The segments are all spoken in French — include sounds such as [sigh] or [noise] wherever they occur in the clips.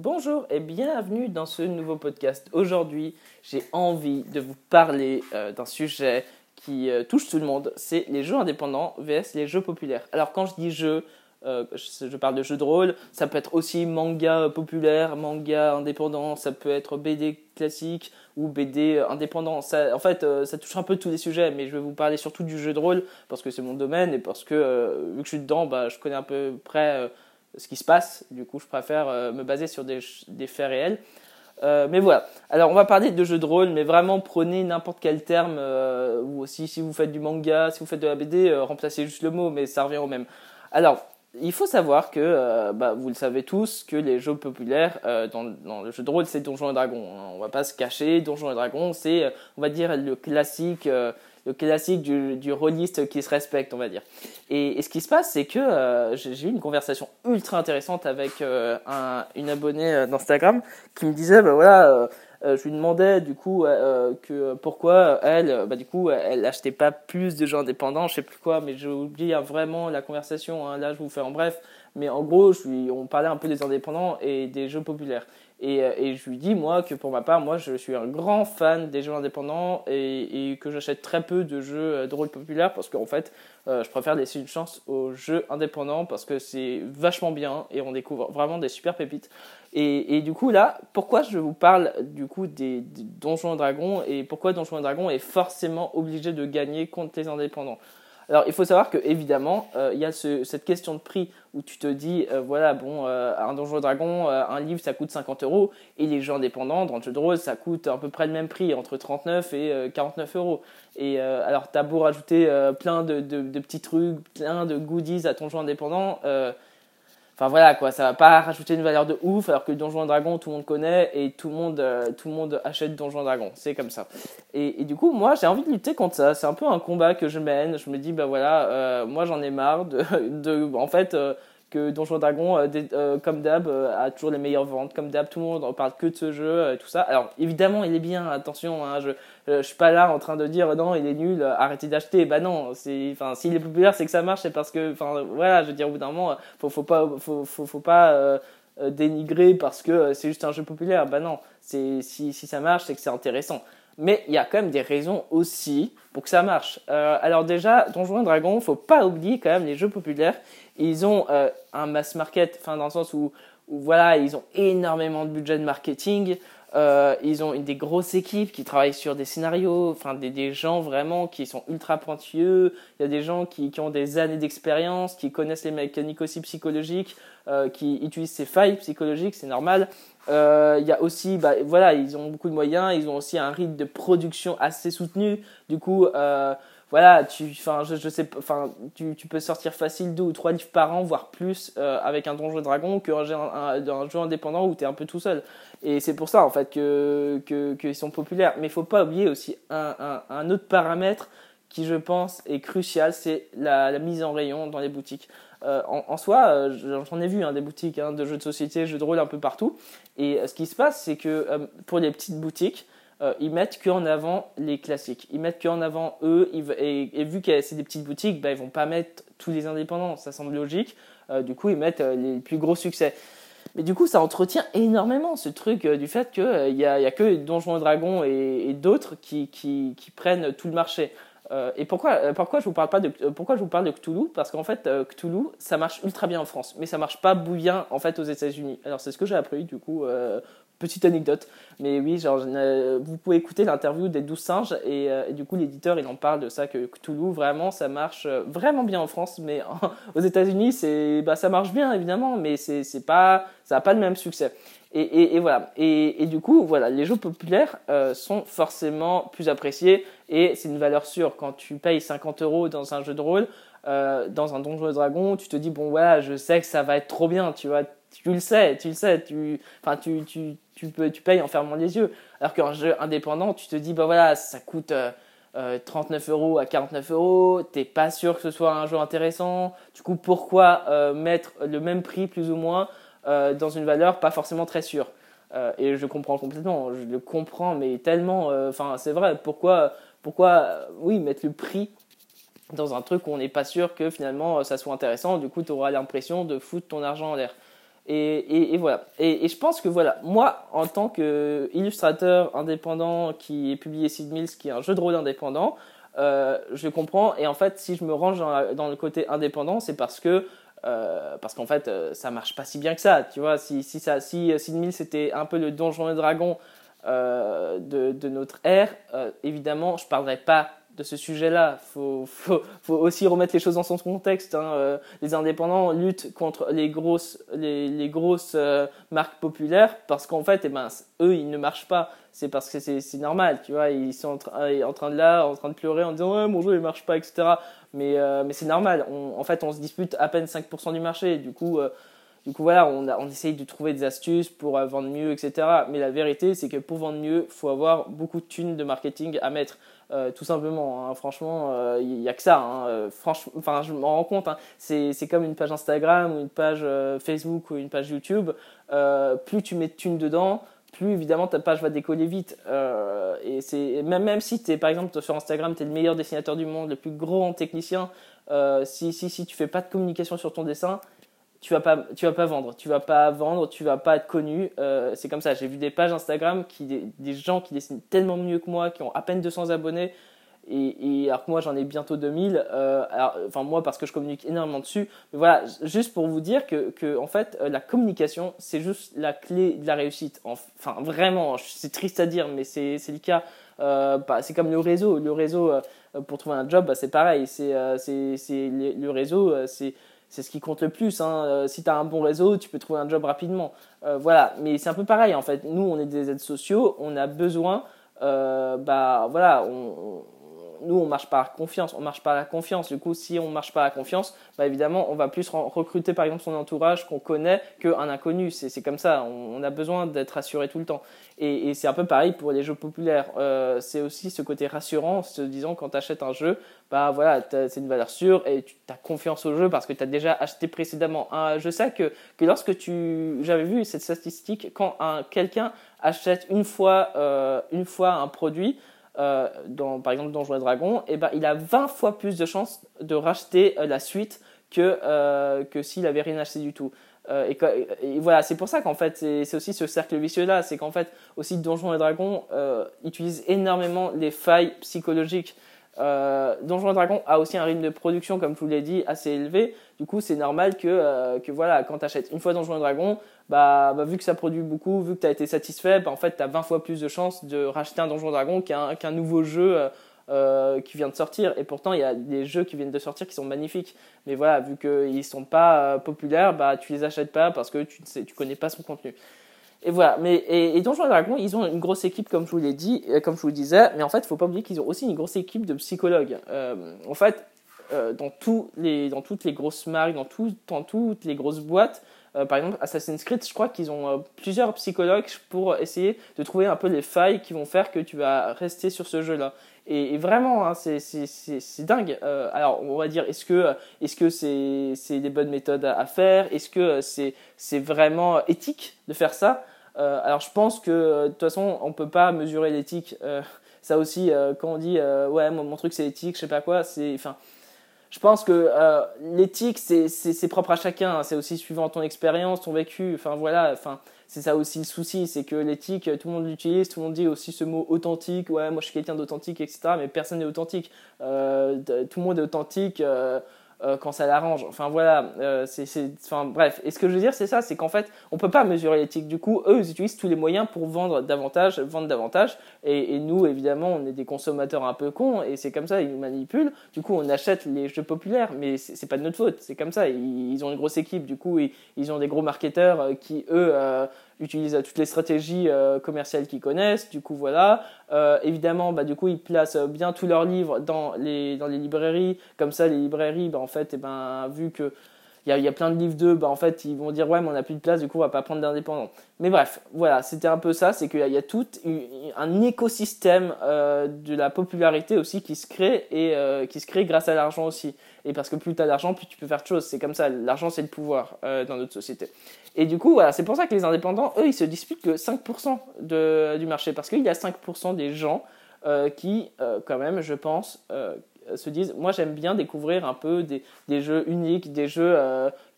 Bonjour et bienvenue dans ce nouveau podcast. Aujourd'hui, j'ai envie de vous parler euh, d'un sujet qui euh, touche tout le monde, c'est les jeux indépendants vs les jeux populaires. Alors quand je dis jeux, euh, je, parle de jeux de rôle, ça peut être aussi manga populaire, manga indépendant, ça peut être BD classique ou BD indépendant. En fait, ça touche un peu tous les sujets, mais je vais vous parler surtout du jeu de rôle parce que c'est mon domaine et parce que vu que je suis dedans, bah, je connais à peu près ce qui se passe. Du coup, je préfère euh, me baser sur des, faits réels. Euh, mais voilà. Alors, on va parler de jeux de rôle, mais vraiment prenez n'importe quel terme, euh, ou aussi si vous faites du manga, si vous faites de la BD, remplacez juste le mot, mais ça revient au même. Alors, il faut savoir que, bah, vous le savez tous, que les jeux populaires dans, le jeu de rôle, c'est Donjons et Dragons. Hein. On va pas se cacher, Donjons et Dragons, c'est, on va dire, le classique classique du, du rôliste qui se respecte, on va dire. Et, ce qui se passe, c'est que euh, j'ai eu une conversation ultra intéressante avec euh, un, une abonnée euh, d'Instagram qui me disait, bah voilà, je lui demandais du coup que pourquoi elle, bah du coup, elle achetait pas plus de jeux indépendants, je sais plus quoi, mais j'ai oublié hein, vraiment la conversation. Hein, là, je vous fais en bref, mais en gros, on parlait un peu des indépendants et des jeux populaires. Et, euh, je lui dis, moi, que pour ma part, moi, je suis un grand fan des jeux indépendants et, que j'achète très peu de jeux euh, de rôle populaire parce qu'en fait, euh, je préfère laisser une chance aux jeux indépendants parce que c'est vachement bien et on découvre vraiment des super pépites. Et, du coup, là, pourquoi je vous parle du coup des, Donjons Dragons et pourquoi Donjons Dragons est forcément obligé de gagner contre les indépendants? Alors, il faut savoir que évidemment, euh, il y a ce, cette question de prix où tu te dis, euh, voilà, bon, euh, un Donjon Dragon, un livre, ça coûte 50 euros, et les jeux indépendants, dans le jeu de rôle, ça coûte à peu près le même prix, entre 39 et 49 euros. Et alors, t'as beau rajouter plein de, de, petits trucs, plein de goodies à ton jeu indépendant, Enfin voilà quoi, ça va pas rajouter une valeur de ouf alors que Donjon Dragon tout le monde connaît et tout le monde, euh, tout le monde achète Donjon Dragon, c'est comme ça. Et, et, du coup moi j'ai envie de lutter contre ça, c'est un peu un combat que je mène, je me dis bah voilà, euh, moi j'en ai marre de, [laughs] de en fait euh, que Donjon Dragon, euh, euh, comme d'hab, euh, a toujours les meilleures ventes. Comme d'hab, tout le monde parle que de ce jeu, tout ça. Alors, évidemment, il est bien, attention, hein, je, je suis pas là en train de dire non, il est nul, arrêtez d'acheter. Bah non, c'est, enfin, s'il est populaire, c'est que ça marche, c'est parce que, enfin, voilà, je veux dire, au bout d'un moment, faut, faut pas, faut, faut, faut pas dénigrer parce que c'est juste un jeu populaire. Bah non, c'est, si, si ça marche, c'est que c'est intéressant. Mais il y a quand même des raisons aussi pour que ça marche. Euh, alors déjà, Donjons et Dragons, faut pas oublier quand même les jeux populaires. Ils ont euh, un mass market, enfin dans le sens où, où, voilà, ils ont énormément de budget de marketing. Euh, ils ont une des grosses équipes qui travaillent sur des scénarios, enfin des, gens vraiment qui sont ultra pointueux. Il y a des gens qui, qui ont des années d'expérience, qui connaissent les mécaniques aussi psychologiques, euh, qui utilisent ces failles psychologiques, c'est normal. Euh, il y a aussi, bah, voilà, ils ont beaucoup de moyens, ils ont aussi un rythme de production assez soutenu. Du coup, euh, voilà, tu, enfin, je, je, sais, enfin, tu, tu peux sortir facile deux ou trois livres par an, voire plus, euh, avec un donjon dragon qu'un un, un, jeu indépendant où tu es un peu tout seul. Et c'est pour ça, en fait, que, que, qu'ils sont populaires. Mais il faut pas oublier aussi un, un, un autre paramètre qui, je pense, est crucial, c'est la, la mise en rayon dans les boutiques. Euh, en, en, soi, euh, j'en ai vu hein, des boutiques hein, de jeux de société, jeux de rôle un peu partout. Et euh, ce qui se passe, c'est que euh, pour les petites boutiques, ils mettent qu'en avant les classiques. Ils mettent qu'en avant eux. et, et, vu que c'est des petites boutiques, bah, ils vont pas mettre tous les indépendants. Ça semble logique. du coup, ils mettent les plus gros succès. Mais du coup, ça entretient énormément ce truc du fait qu'il n'y a, a que Donjons et Dragons et, d'autres qui, qui, prennent tout le marché. Euh, et pourquoi, euh, pourquoi je vous parle pas de euh, pourquoi je vous parle de Cthulhu? Parce qu'en fait, Cthulhu, ça marche ultra bien en France, mais ça marche pas bien en fait aux États-Unis. Alors c'est ce que j'ai appris du coup. Petite anecdote, mais oui, genre, vous pouvez écouter l'interview des 12 singes et, du coup l'éditeur il en parle de ça que Cthulhu vraiment ça marche vraiment bien en France, mais [laughs] aux États-Unis c'est bah ça marche bien évidemment, mais c'est pas ça a pas le même succès. Et, et, voilà. Et, du coup, voilà, les jeux populaires euh, sont forcément plus appréciés et c'est une valeur sûre. Quand tu payes 50 euros dans un jeu de rôle, euh, dans un donjon et dragon, tu te dis bon voilà, je sais que ça va être trop bien, tu vois, tu le sais, tu le sais, tu, enfin tu, tu, tu peux, tu payes en fermant les yeux. Alors qu'un jeu indépendant, tu te dis bah voilà, ça coûte euh, 39 euh, euros à 49 euros, t'es pas sûr que ce soit un jeu intéressant. Du coup, pourquoi euh, mettre le même prix plus ou moins euh, dans une valeur pas forcément très sûre? Euh, et je comprends complètement, je le comprends, mais tellement, euh, enfin c'est vrai, pourquoi, pourquoi, oui, mettre le prix dans un truc où on n'est pas sûr que finalement ça soit intéressant, du coup tu auras l'impression de foutre ton argent en l'air. Et, voilà. Et, je pense que voilà, moi, en tant qu'illustrateur indépendant qui est publié Sid Mills, qui est un jeu de rôle indépendant, euh, je comprends. Et en fait, si je me range dans, le côté indépendant, c'est parce que euh, parce qu'en fait, euh, ça marche pas si bien que ça. Tu vois, si, si, ça, si Sid Mills c'était un peu le donjon et dragon de, de, notre ère, évidemment, je parlerais pas de ce sujet-là. Il faut, faut, faut, aussi remettre les choses dans son contexte. Hein. Euh, les indépendants luttent contre les grosses, les, les grosses euh, marques populaires parce qu'en fait, eh ben, eux, ils ne marchent pas. C'est parce que c'est normal, tu vois. Ils sont en, en, train de là, en train de pleurer en disant ouais, mon jeu il marche pas, etc. Mais, euh, mais c'est normal. en fait, on se dispute à peine 5% du marché. Du coup, du coup, voilà, on, on essaye de trouver des astuces pour vendre mieux, etc. Mais la vérité, c'est que pour vendre mieux, il faut avoir beaucoup de thunes de marketing à mettre. Euh, tout simplement. Hein. Franchement, il euh, n'y a que ça. Hein. Euh, franchement, je m'en rends compte. Hein. C'est comme une page Instagram ou une page Facebook ou une page YouTube. plus tu mets de thunes dedans, plus évidemment ta page va décoller vite. et même, même si es, par exemple sur Instagram, tu es le meilleur dessinateur du monde, le plus grand technicien, si, si, si tu fais pas de communication sur ton dessin, tu vas pas tu vas pas vendre. Tu vas pas vendre tu vas pas être connu. Euh, c'est comme ça. J'ai vu des pages Instagram qui des, gens qui dessinent tellement mieux que moi qui ont à peine 200 abonnés. Et, et alors que moi j'en ai bientôt 2000 euh, alors, enfin moi parce que je communique énormément dessus. Mais voilà juste pour vous dire que, que en fait euh, la communication c'est juste la clé de la réussite. Enfin vraiment c'est triste à dire mais c'est le cas. Euh, bah, c'est comme le réseau. Le réseau pour trouver un job bah, c'est pareil. C'est le réseau c'est c'est ce qui compte le plus. Hein. Euh, si tu un bon réseau, tu peux trouver un job rapidement. Euh, voilà, mais c'est un peu pareil en fait. Nous, on est des aides sociaux, on a besoin, euh, bah voilà, on, nous, on marche par confiance, on marche par la confiance. Du coup, si on marche par la confiance, bah, évidemment, on va plus recruter par exemple son entourage qu'on connaît qu'un inconnu. C'est comme ça, on, a besoin d'être rassuré tout le temps. Et, c'est un peu pareil pour les jeux populaires. Euh, c'est aussi ce côté rassurant, se disant quand tu achètes un jeu, bah voilà, c'est une valeur sûre et tu as confiance au jeu parce que tu as déjà acheté précédemment. je sais que, que lorsque tu. J'avais vu cette statistique, quand quelqu'un achète une fois, euh, une fois un produit, euh, dans, par exemple dans Jouer Dragon, et eh ben, il a 20 fois plus de chances de racheter euh, la suite que, euh, que s'il avait rien acheté du tout. Et, et, voilà, c'est pour ça qu'en fait, c'est aussi ce cercle vicieux-là, c'est qu'en fait, aussi Donjons et Dragons utilise énormément les failles psychologiques. Euh, Dragons a aussi un rythme de production, comme je vous l'ai dit, assez élevé. Du coup, c'est normal que, que voilà, quand tu achètes une fois Donjons et Dragons, bah, bah, vu que ça produit beaucoup, vu que tu as été satisfait, bah, en fait, tu as 20 fois plus de chances de racheter un Donjon Dragon qu'un nouveau jeu euh, euh, qui vient de sortir. Et pourtant, il y a des jeux qui viennent de sortir qui sont magnifiques. Mais voilà, vu qu'ils ne sont pas euh, populaires, bah, tu les achètes pas parce que tu ne tu connais pas son contenu. Et voilà, mais et, et Donjons Dragons, ils ont une grosse équipe, comme je vous l'ai dit, comme je vous le disais, mais en fait, faut pas oublier qu'ils ont aussi une grosse équipe de psychologues. en fait, dans, tous les, dans toutes les grosses marques, dans, tout, dans toutes les grosses boîtes, euh, par exemple, Assassin's Creed, je crois qu'ils ont euh, plusieurs psychologues pour essayer de trouver un peu les failles qui vont faire que tu vas rester sur ce jeu-là. Et, vraiment, hein, c'est dingue. Euh, alors, on va dire, est-ce que est-ce que c'est des bonnes méthodes à, faire? Est-ce que c'est vraiment éthique de faire ça? Alors, je pense que de toute façon, on peut pas mesurer l'éthique. ça aussi, quand on dit ouais, mon, mon truc c'est éthique, je sais pas quoi, c'est enfin je pense que euh, l'éthique, c'est propre à chacun. C'est aussi suivant ton expérience, ton vécu. Enfin voilà, enfin c'est ça aussi le souci, c'est que l'éthique, tout le monde l'utilise, tout le monde dit aussi ce mot authentique. Ouais, moi je suis quelqu'un d'authentique, etc. Mais personne n'est authentique. Euh, tout le monde est authentique. Euh, euh, quand ça l'arrange. Enfin voilà, euh, c'est, enfin bref. Et ce que je veux dire, c'est ça, c'est qu'en fait, on peut pas mesurer l'éthique. Du coup, eux, ils utilisent tous les moyens pour vendre davantage, vendre davantage. Et, et nous, évidemment, on est des consommateurs un peu cons, et c'est comme ça, ils nous manipulent. Du coup, on achète les jeux populaires, mais c'est, pas de notre faute. C'est comme ça. Ils, ont une grosse équipe. Du coup, ils, ils ont des gros marketeurs euh, qui, eux, utilisent toutes les stratégies euh, commerciales qu'ils connaissent. Du coup, voilà. Euh, évidemment, bah, du coup, ils placent bien tous leurs livres dans les, dans les librairies. Comme ça, les librairies, bah, en fait, et eh ben, vu que il y, a, y a, plein de livres d'eux, bah, en fait, ils vont dire ouais, mais on n'a plus de place, du coup, on va pas prendre d'indépendants. Mais bref, voilà, c'était un peu ça, c'est qu'il y, a tout un écosystème euh, de la popularité aussi qui se crée et qui se crée grâce à l'argent aussi. Et parce que plus tu as d'argent, plus tu peux faire de choses. C'est comme ça, l'argent c'est le pouvoir dans notre société. Et du coup, voilà, c'est pour ça que les indépendants, eux, ils se disputent que 5% de, du marché, parce qu'il y a 5% des gens euh, qui, euh, quand même, je pense, euh, se disent, moi j'aime bien découvrir un peu des, des jeux uniques, des jeux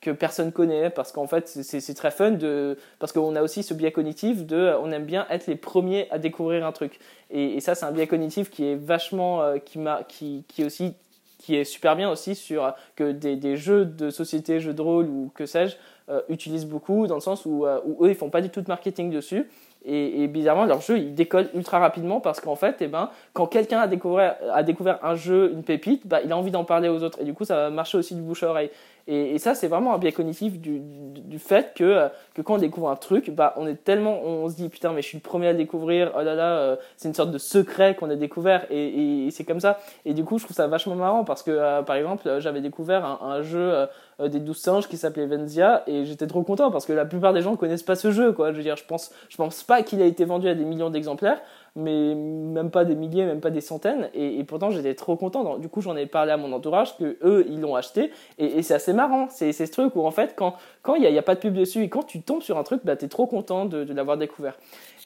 que personne connaît, parce qu'en fait c'est très fun, de, parce qu'on a aussi ce biais cognitif de, on aime bien être les premiers à découvrir un truc. Et, ça c'est un biais cognitif qui est vachement, qui, qui, qui est aussi qui est super bien aussi sur que des, des jeux de société, jeux de rôle ou que sais-je, euh, utilisent beaucoup dans le sens où, euh, où, eux ils font pas du tout de marketing dessus et, bizarrement leur jeu il décolle ultra rapidement parce qu'en fait eh ben, quand quelqu'un a découvert, a découvert un jeu, une pépite, bah, il a envie d'en parler aux autres et du coup ça va marcher aussi du bouche à oreille. Et, ça, c'est vraiment un biais cognitif du, du, fait que, euh, que quand on découvre un truc, bah, on est tellement, on se dit putain, mais je suis le premier à découvrir, oh là là, euh, c'est une sorte de secret qu'on a découvert et, et, c'est comme ça. Et du coup, je trouve ça vachement marrant parce que, euh, par exemple, j'avais découvert un, jeu des douze singes qui s'appelait Venzia et j'étais trop content parce que la plupart des gens connaissent pas ce jeu, quoi. Je veux dire, je pense, je pense pas qu'il a été vendu à des millions d'exemplaires mais même pas des milliers, même pas des centaines. Et, pourtant, j'étais trop content. Du coup, j'en ai parlé à mon entourage que eux, ils l'ont acheté. Et, c'est assez marrant. C'est ce truc où en fait, quand quand il n'y a, pas de pub dessus et quand tu tombes sur un truc, bah, tu es trop content de, l'avoir découvert.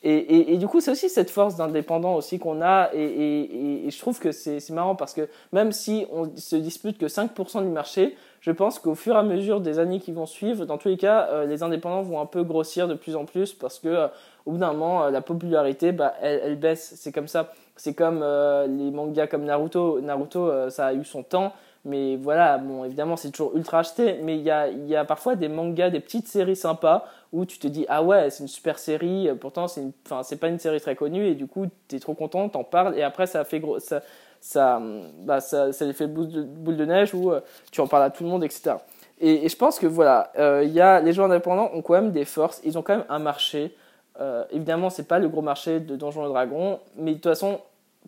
Et, du coup, c'est aussi cette force d'indépendant aussi qu'on a. Et, je trouve que c'est marrant parce que même si on se dispute que 5% du marché, je pense qu'au fur et à mesure des années qui vont suivre, dans tous les cas, euh, les indépendants vont un peu grossir de plus en plus parce que euh, au bout d'un moment, euh, la popularité, bah, elle, baisse. C'est comme ça. C'est comme les mangas comme Naruto. Naruto, ça a eu son temps. Mais voilà, bon, évidemment, c'est toujours ultra acheté. Mais il y a parfois des mangas, des petites séries sympas où tu te dis, ah ouais, c'est une super série. Pourtant, c'est enfin, c'est pas une série très connue. Et du coup, tu es trop content, t'en parles. Et après, ça fait gros, ça, ça, bah, ça, ça fait boule de, boule de neige où tu en parles à tout le monde, etc. Et, je pense que voilà, il y a, les jeux indépendants ont quand même des forces. Ils ont quand même un marché. Euh, évidemment, c'est pas le gros marché de Donjons et Dragons, mais de toute façon,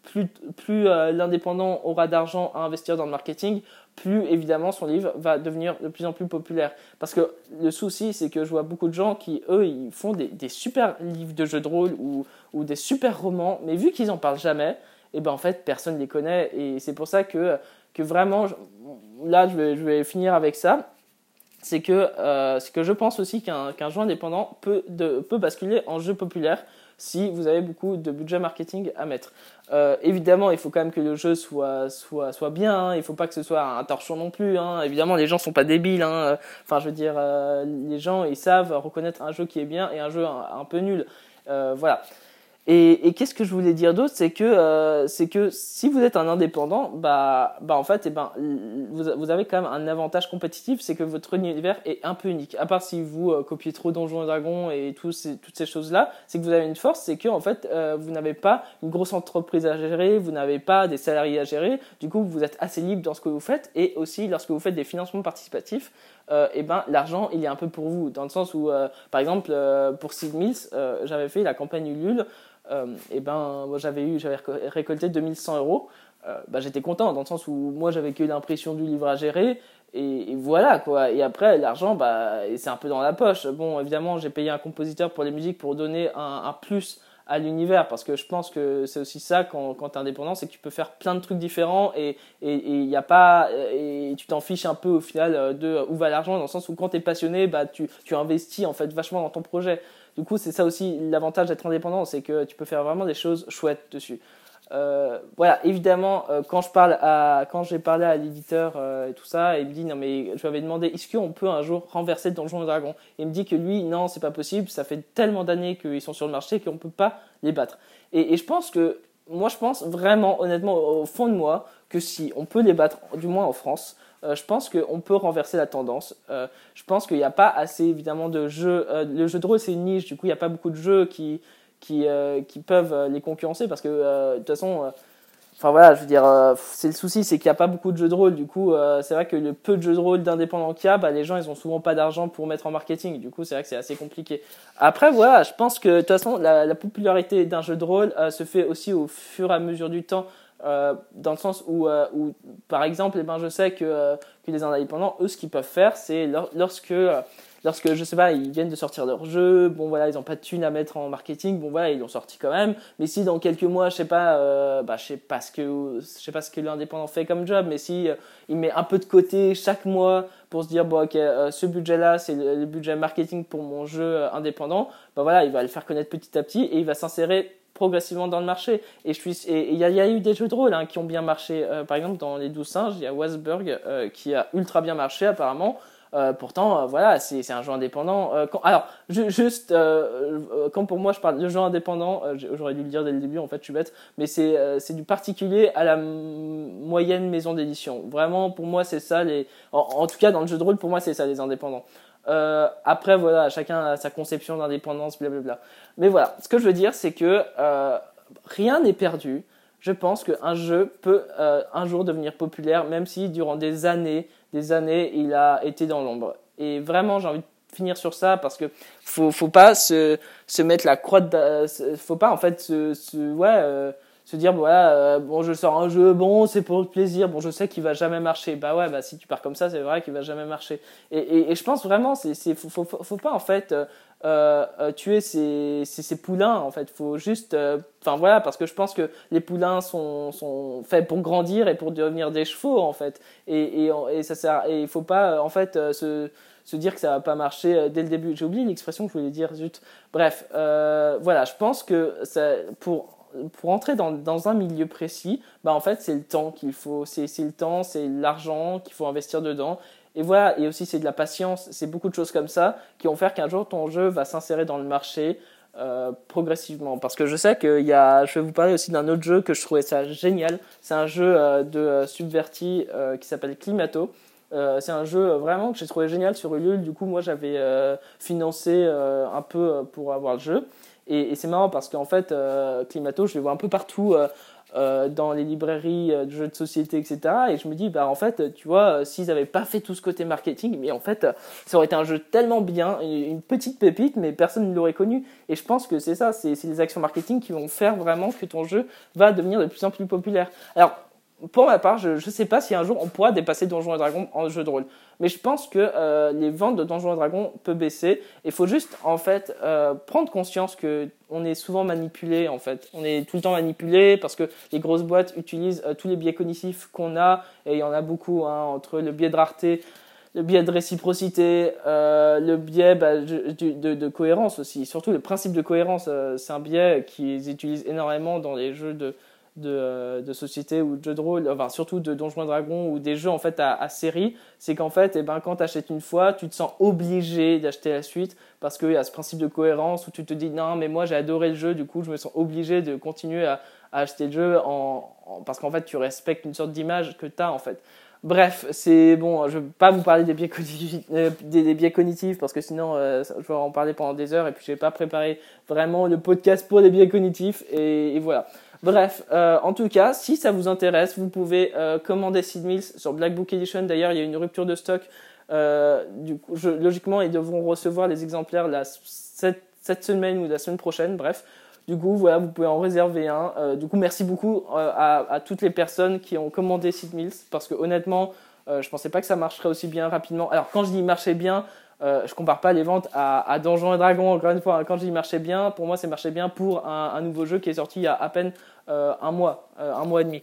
plus, plus euh, l'indépendant aura d'argent à investir dans le marketing, plus évidemment son livre va devenir de plus en plus populaire. Parce que le souci, c'est que je vois beaucoup de gens qui, eux, ils font des, des super livres de jeux de rôle ou, ou des super romans, mais vu qu'ils en parlent jamais, et eh ben en fait, personne les connaît. Et c'est pour ça que, que vraiment, là, je vais, je vais finir avec ça c'est que, euh, que je pense aussi qu'un jeu indépendant peut, de, peut basculer en jeu populaire si vous avez beaucoup de budget marketing à mettre. Euh, évidemment, il faut quand même que le jeu soit, soit, soit bien, hein. il ne faut pas que ce soit un torchon non plus. Hein. Évidemment, les gens sont pas débiles. Hein. Enfin, je veux dire, euh, les gens, ils savent reconnaître un jeu qui est bien et un jeu un peu nul. Euh, voilà. Et, et qu'est-ce que je voulais dire d'autre, c'est que euh, c'est que si vous êtes un indépendant, bah bah en fait, eh ben vous, vous avez quand même un avantage compétitif, c'est que votre univers est un peu unique. À part si vous euh, copiez trop Donjons et Dragons et tous ces, toutes ces choses là, c'est que vous avez une force, c'est que en fait euh, vous n'avez pas une grosse entreprise à gérer, vous n'avez pas des salariés à gérer. Du coup, vous êtes assez libre dans ce que vous faites et aussi lorsque vous faites des financements participatifs, euh, et ben l'argent il est un peu pour vous. Dans le sens où euh, par exemple pour Sid Mills, j'avais fait la campagne Ulule euh, et ben j'avais eu j'avais récolté 2100 euros. Euh, bah, j'étais content dans le sens où moi j'avais que l'impression du livre à gérer et, voilà quoi. Et après l'argent bah c'est un peu dans la poche. Bon évidemment j'ai payé un compositeur pour les musiques pour donner un, un plus à l'univers parce que je pense que c'est aussi ça quand, quand tu indépendant c'est que tu peux faire plein de trucs différents et et y a pas et tu t'en fiches un peu au final de où va l'argent dans le sens où quand tu es passionné bah tu tu investis en fait vachement dans ton projet du coup, c'est ça aussi l'avantage d'être indépendant, c'est que tu peux faire vraiment des choses chouettes dessus. Euh, voilà, évidemment, euh, quand je parle à, quand j'ai parlé à l'éditeur euh, et tout ça, il me dit non mais je lui avais demandé est-ce qu'on peut un jour renverser Donjons et Dragons Il me dit que lui non c'est pas possible, ça fait tellement d'années qu'ils sont sur le marché qu'on peut pas les battre. Et, et, je pense que moi je pense vraiment honnêtement au fond de moi que si on peut les battre, du moins en France, euh, je pense qu'on peut renverser la tendance. Euh, je pense qu'il n'y a pas assez évidemment de jeux. Euh, le jeu de rôle c'est une niche, du coup il n'y a pas beaucoup de jeux qui qui, qui peuvent les concurrencer parce que de toute façon. Enfin voilà, je veux dire, c'est le souci, c'est qu'il n'y a pas beaucoup de jeux de rôle. Du coup, c'est vrai que le peu de jeux de rôle d'indépendants qu'il y a, bah, les gens, ils ont souvent pas d'argent pour mettre en marketing. Du coup, c'est vrai que c'est assez compliqué. Après, voilà, je pense que de toute façon, la, la popularité d'un jeu de rôle se fait aussi au fur et à mesure du temps. Euh, dans le sens où, euh, où par exemple, eh ben, je sais que, euh, que les indépendants, eux, ce qu'ils peuvent faire, c'est lorsque, lorsque, je sais pas, ils viennent de sortir leur jeu, bon voilà, ils n'ont pas de thunes à mettre en marketing, bon voilà, ils l'ont sorti quand même, mais si dans quelques mois, je sais pas, bah, je sais pas ce que, je sais pas ce que l'indépendant fait comme job, mais si il met un peu de côté chaque mois pour se dire, bon ok, ce budget-là, c'est le, budget marketing pour mon jeu indépendant, bah voilà, il va le faire connaître petit à petit et il va s'insérer progressivement dans le marché. Et il y, a eu des jeux de rôle hein, qui ont bien marché. par exemple, dans Les Douze Singes, il y a Wasberg qui a ultra bien marché apparemment. Euh, pourtant, euh, voilà, c'est un jeu indépendant. Euh, alors, juste, quand pour moi je parle de jeu indépendant, j'aurais dû le dire dès le début, en fait, je suis bête, mais c'est du particulier à la moyenne maison d'édition. Vraiment, pour moi, c'est ça, les... En, tout cas, dans le jeu de rôle, pour moi, c'est ça, les indépendants. après, voilà, chacun a sa conception d'indépendance, blablabla. Mais voilà, ce que je veux dire, c'est que rien n'est perdu. Je pense qu'un jeu peut un jour devenir populaire, même si durant des années, des années, il a été dans l'ombre. Et vraiment, j'ai envie de finir sur ça parce que faut, faut pas se, se mettre la croix de, faut pas en fait se, se ouais, euh, se dire voilà euh, bon je sors un jeu bon c'est pour le plaisir bon je sais qu'il va jamais marcher bah ouais bah si tu pars comme ça c'est vrai qu'il va jamais marcher et, et, je pense vraiment c'est c'est faut, faut, pas en fait euh, euh, tuer ces, poulains en fait faut juste enfin voilà parce que je pense que les poulains sont, sont faits pour grandir et pour devenir des chevaux en fait et, et, et ça sert et il faut pas en fait se se dire que ça va pas marcher dès le début. J'ai oublié l'expression que je voulais dire, zut. Bref, voilà, je pense que ça, pour pour entrer dans, dans, un milieu précis, bah en fait, c'est le temps qu'il faut, c'est le temps, c'est l'argent qu'il faut investir dedans. Et voilà, et aussi c'est de la patience, c'est beaucoup de choses comme ça qui vont faire qu'un jour ton jeu va s'insérer dans le marché euh, progressivement. Parce que je sais qu'il y a, je vais vous parler aussi d'un autre jeu que je trouvais ça génial. C'est un jeu euh, de euh, Subverti qui s'appelle Climato. c'est un jeu vraiment que j'ai trouvé génial sur Ulule. Du coup, moi, j'avais financé un peu pour avoir le jeu. Et, c'est marrant parce qu'en fait, euh, Climato, je le vois un peu partout euh, euh, dans les librairies de jeux de société, etc. Et je me dis, bah en fait, tu vois, s'ils n'avaient pas fait tout ce côté marketing, mais en fait, ça aurait été un jeu tellement bien, une petite pépite, mais personne ne l'aurait connu. Et je pense que c'est ça, c'est les actions marketing qui vont faire vraiment que ton jeu va devenir de plus en plus populaire. Alors, pour ma part, je ne sais pas si un jour on pourra dépasser Donjons et Dragons en jeu de rôle. Mais je pense que euh, les ventes de Donjons et Dragons peuvent baisser. Il faut juste en fait euh, prendre conscience que on est souvent manipulé en fait. On est tout le temps manipulé parce que les grosses boîtes utilisent euh, tous les biais cognitifs qu'on a et il y en a beaucoup hein, entre le biais de rareté, le biais de réciprocité, le biais bah, de, cohérence aussi. Surtout le principe de cohérence, c'est un biais qu'ils utilisent énormément dans les jeux de de, euh, de société ou de jeux de rôle, enfin surtout de Donjons et Dragons ou des jeux en fait à, série, c'est qu'en fait, eh ben, quand tu achètes une fois, tu te sens obligé d'acheter la suite parce qu'il y a ce principe de cohérence où tu te dis non, mais moi j'ai adoré le jeu, du coup je me sens obligé de continuer à, acheter le jeu en, parce qu'en fait tu respectes une sorte d'image que tu as en fait. Bref, c'est bon, je ne vais pas vous parler des biais cognitifs, euh, des, biais cognitifs parce que sinon euh, je vais en parler pendant des heures et puis je n'ai pas préparé vraiment le podcast pour les biais cognitifs et voilà. Bref, euh, en tout cas, si ça vous intéresse, vous pouvez euh, commander Sid Mills sur Black Book Edition. D'ailleurs, il y a une rupture de stock. Euh, logiquement, ils devront recevoir les exemplaires la, cette, semaine ou la semaine prochaine. Bref, du coup, voilà, vous pouvez en réserver un. Du coup, merci beaucoup à, toutes les personnes qui ont commandé Sid Mills parce que honnêtement, je pensais pas que ça marcherait aussi bien rapidement. Alors, quand je dis marcher bien, euh, je compare pas les ventes à, à Donjons et Dragons. Encore une fois, quand je dis marchait bien, pour moi, c'est marché bien pour un, nouveau jeu qui est sorti il y a à peine euh, un mois, euh, un mois et demi.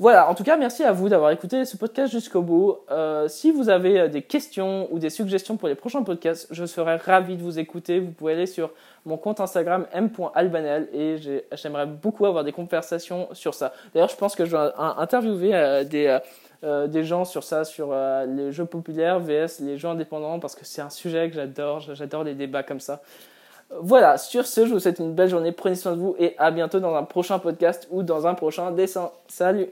Voilà, en tout cas, merci à vous d'avoir écouté ce podcast jusqu'au bout. Euh, si vous avez des questions ou des suggestions pour les prochains podcasts, je serais ravi de vous écouter. Vous pouvez aller sur mon compte Instagram m.albanel et j'aimerais beaucoup avoir des conversations sur ça. D'ailleurs, je pense que je vais interviewer des euh, des gens sur ça, sur euh, les jeux populaires vs les jeux indépendants, parce que c'est un sujet que j'adore, j'adore les débats comme ça. Voilà, sur ce, je vous souhaite une belle journée, prenez soin de vous et à bientôt dans un prochain podcast ou dans un prochain dessin. Salut